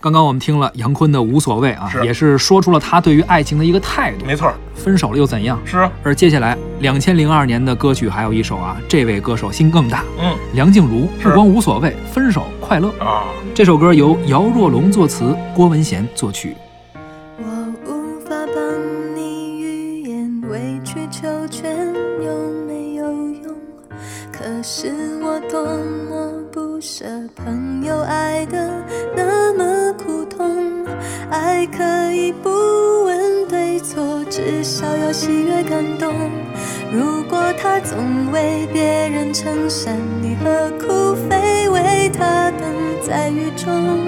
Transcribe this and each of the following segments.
刚刚我们听了杨坤的无所谓啊，是也是说出了他对于爱情的一个态度。没错，分手了又怎样？是，而接下来两千零二年的歌曲还有一首啊，这位歌手心更大，嗯梁静茹是不光无所谓，分手快乐。啊，这首歌由姚若龙作词，郭文贤作曲。我无法帮你预言，委曲求全有没有用？可是我多么不舍朋友爱的还可以不问对错，至少要喜悦感动。如果他总为别人撑伞，你何苦非为他等在雨中？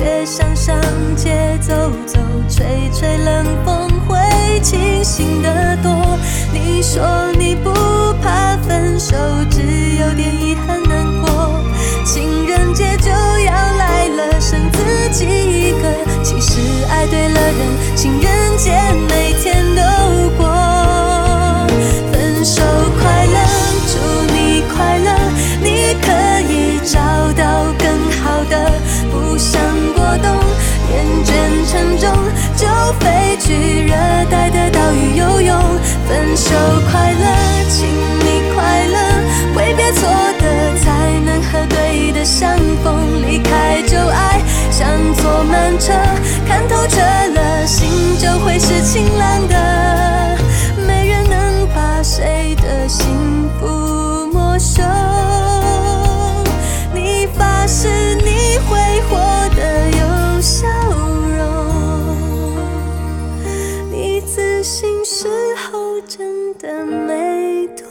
却想上街走走，吹吹冷风，会清醒得多。晴朗的，没人能把谁的幸福没收。你发誓你会活得有笑容，你自信时候真的没多。